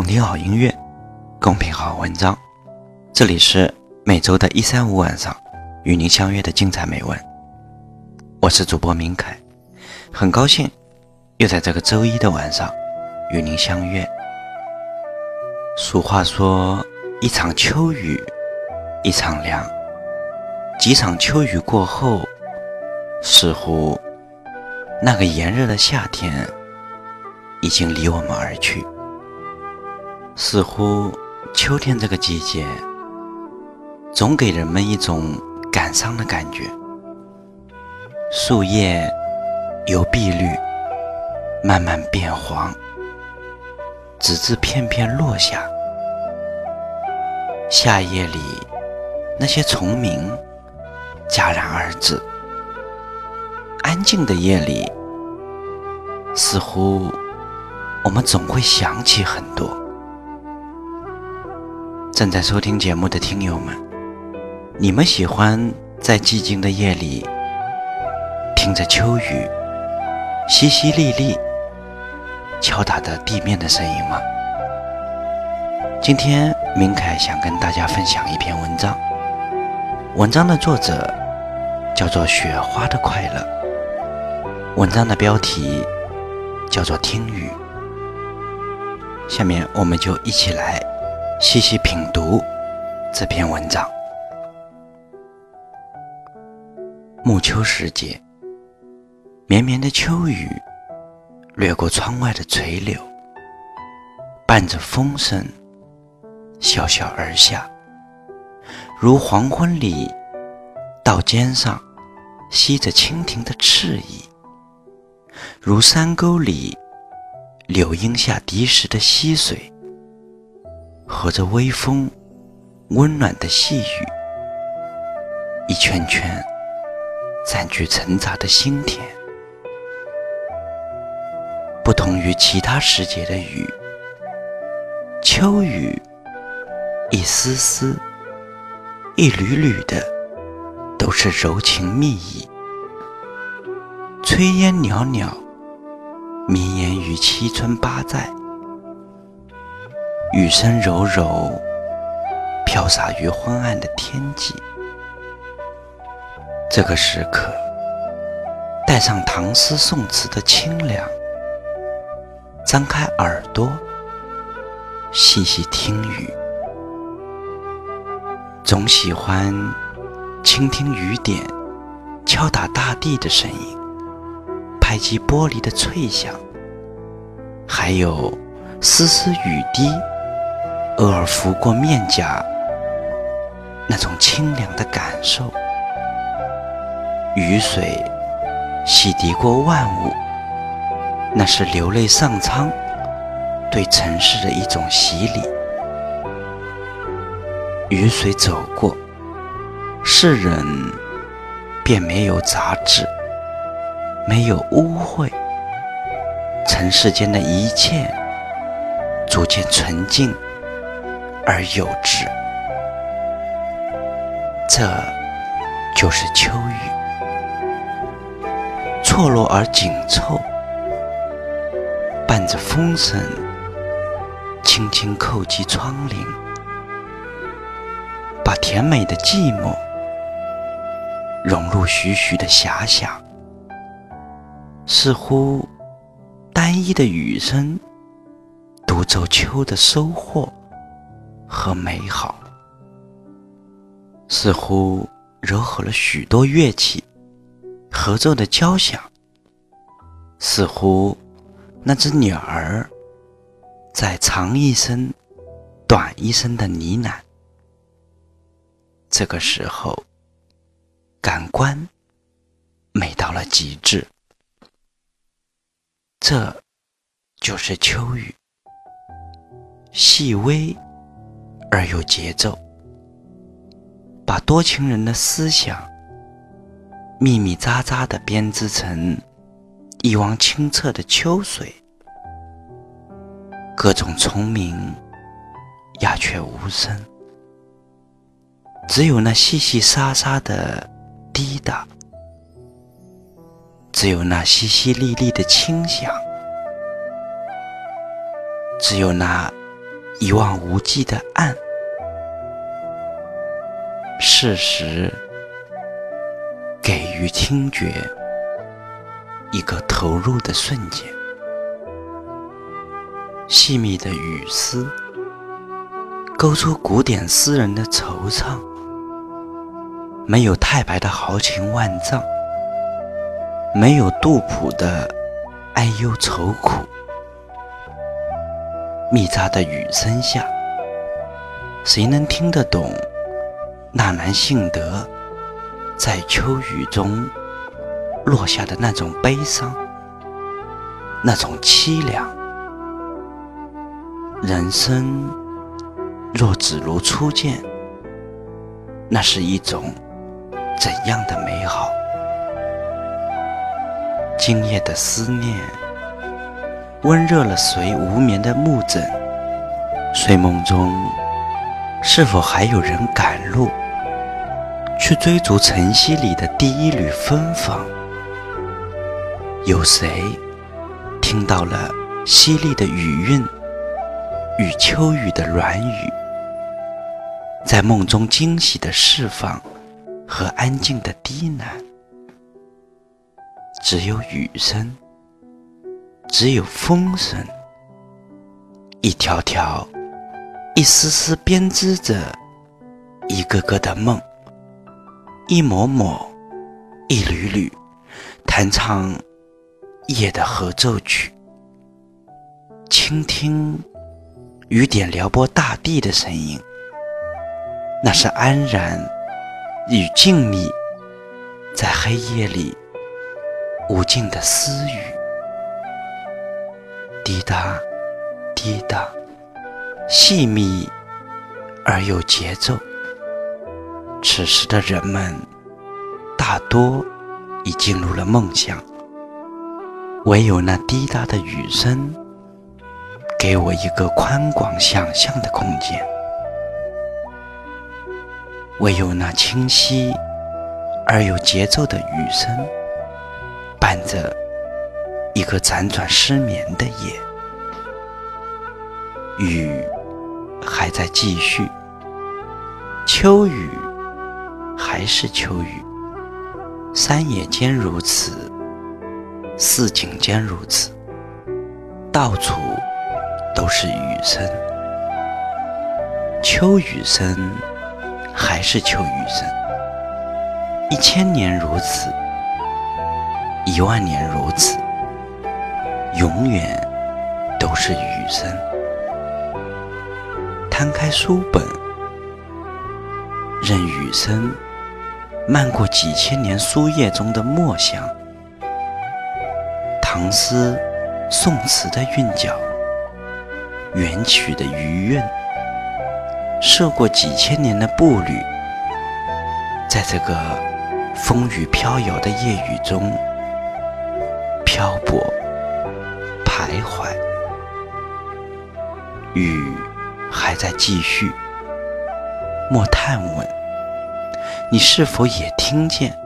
共听好音乐，共品好文章。这里是每周的一三五晚上与您相约的精彩美文。我是主播明凯，很高兴又在这个周一的晚上与您相约。俗话说：“一场秋雨一场凉。”几场秋雨过后，似乎那个炎热的夏天已经离我们而去。似乎秋天这个季节，总给人们一种感伤的感觉。树叶由碧绿慢慢变黄，直至片片落下。夏夜里，那些虫鸣戛然而止。安静的夜里，似乎我们总会想起很多。正在收听节目的听友们，你们喜欢在寂静的夜里听着秋雨淅淅沥沥敲打着地面的声音吗？今天明凯想跟大家分享一篇文章，文章的作者叫做雪花的快乐，文章的标题叫做听雨。下面我们就一起来。细细品读这篇文章。暮秋时节，绵绵的秋雨掠过窗外的垂柳，伴着风声潇潇而下，如黄昏里稻尖上吸着蜻蜓的翅翼，如山沟里柳荫下滴时的溪水。和着微风，温暖的细雨，一圈圈占据沉杂的心田。不同于其他时节的雨，秋雨一丝丝、一缕缕的，都是柔情蜜意，炊烟袅袅，绵延于七村八寨。雨声柔柔，飘洒于昏暗的天际。这个时刻，带上唐诗宋词的清凉，张开耳朵，细细听雨。总喜欢倾听雨点敲打大地的声音，拍击玻璃的脆响，还有丝丝雨滴。偶尔拂过面颊，那种清凉的感受。雨水洗涤过万物，那是流泪上苍对城市的一种洗礼。雨水走过，世人便没有杂质，没有污秽，尘世间的一切逐渐纯净。而有致，这就是秋雨，错落而紧凑，伴着风声，轻轻叩击窗棂，把甜美的寂寞融入徐徐的遐想，似乎单一的雨声独奏秋的收获。和美好，似乎糅合了许多乐器合奏的交响，似乎那只鸟儿在长一声、短一声的呢喃。这个时候，感官美到了极致，这就是秋雨，细微。而有节奏，把多情人的思想密密匝匝地编织成一汪清澈的秋水。各种虫鸣鸦雀无声，只有那细细沙沙的滴答，只有那淅淅沥沥的清响，只有那。一望无际的岸。适时给予听觉一个投入的瞬间，细密的雨丝勾出古典诗人的惆怅，没有太白的豪情万丈，没有杜甫的哀忧愁苦，密匝的雨声下，谁能听得懂？纳兰性德在秋雨中落下的那种悲伤，那种凄凉。人生若只如初见，那是一种怎样的美好？今夜的思念，温热了谁无眠的木枕？睡梦中，是否还有人赶路？去追逐晨曦里的第一缕芬芳，有谁听到了淅沥的雨韵与秋雨的软语，在梦中惊喜的释放和安静的低喃？只有雨声，只有风声，一条条、一丝丝编织着一个个的梦。一抹抹，一缕缕，弹唱夜的合奏曲。倾听雨点撩拨大地的声音，那是安然与静谧，在黑夜里无尽的私语。滴答，滴答，细密而有节奏。此时的人们大多已进入了梦乡，唯有那滴答的雨声，给我一个宽广想象的空间；唯有那清晰而有节奏的雨声，伴着一个辗转失眠的夜。雨还在继续，秋雨。还是秋雨，山野间如此，市井间如此，到处都是雨声。秋雨声，还是秋雨声。一千年如此，一万年如此，永远都是雨声。摊开书本，任雨声。漫过几千年书页中的墨香，唐诗、宋词的韵脚，元曲的余韵，涉过几千年的步履，在这个风雨飘摇的夜雨中漂泊、徘徊，雨还在继续，莫探问。你是否也听见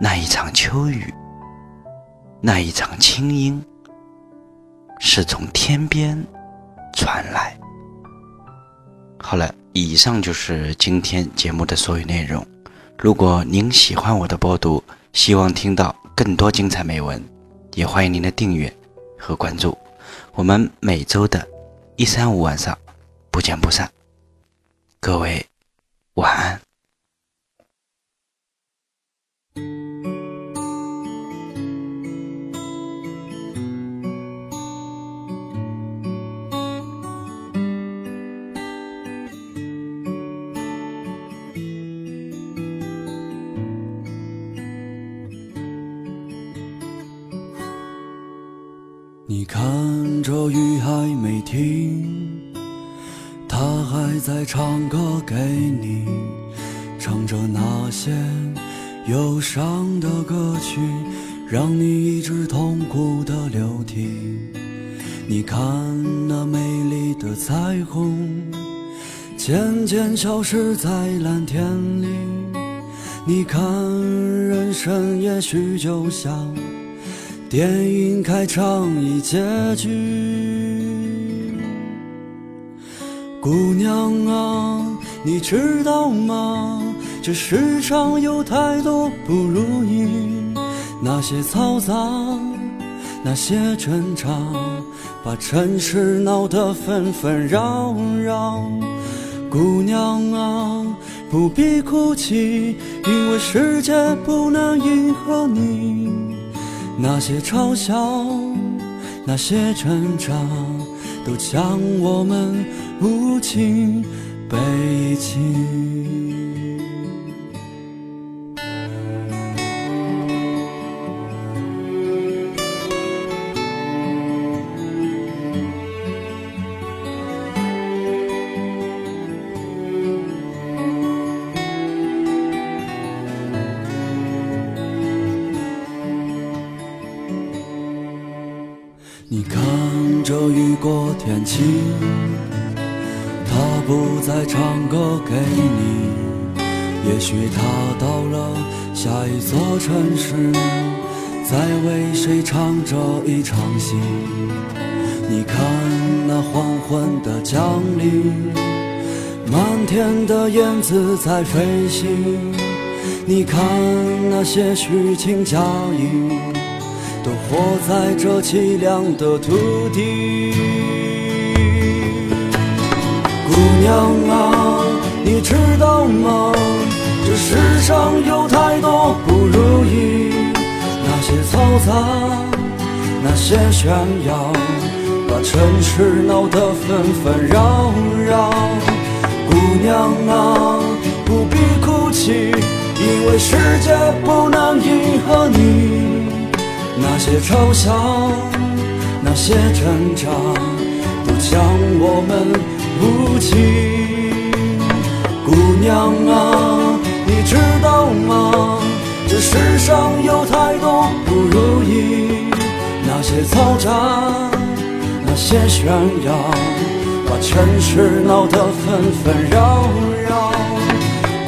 那一场秋雨，那一场清音，是从天边传来？好了，以上就是今天节目的所有内容。如果您喜欢我的播读，希望听到更多精彩美文，也欢迎您的订阅和关注。我们每周的一三五晚上不见不散。各位晚安。这雨还没停，他还在唱歌给你，唱着那些忧伤的歌曲，让你一直痛苦的流涕。你看那美丽的彩虹，渐渐消失在蓝天里。你看人生也许就像。电影开场已结局，姑娘啊，你知道吗？这世上有太多不如意，那些嘈杂，那些挣扎，把城市闹得纷纷扰扰。姑娘啊，不必哭泣，因为世界不能迎合你。那些嘲笑，那些成长，都将我们无情背弃。你看这雨过天晴，他不再唱歌给你。也许他到了下一座城市，在为谁唱着一场戏。你看那黄昏的降临，满天的燕子在飞行。你看那些虚情假意。都活在这凄凉的土地。姑娘啊，你知道吗？这世上有太多不如意，那些嘈杂，那些炫耀，把城市闹得纷纷扰扰。姑娘啊，不必哭泣，因为世界不能迎合你。那些嘲笑，那些挣扎，都将我们无情。姑娘啊，你知道吗？这世上有太多不如意。那些嘈杂，那些炫耀，把城市闹得纷纷扰扰。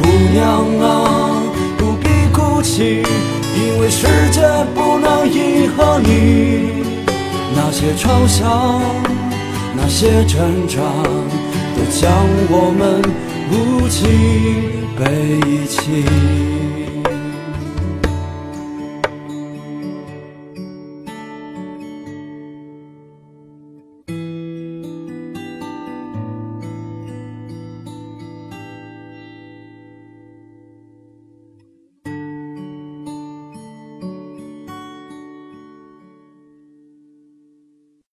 姑娘啊，不必哭泣。世界不能迎合你，那些嘲笑，那些挣扎，都将我们无情背弃。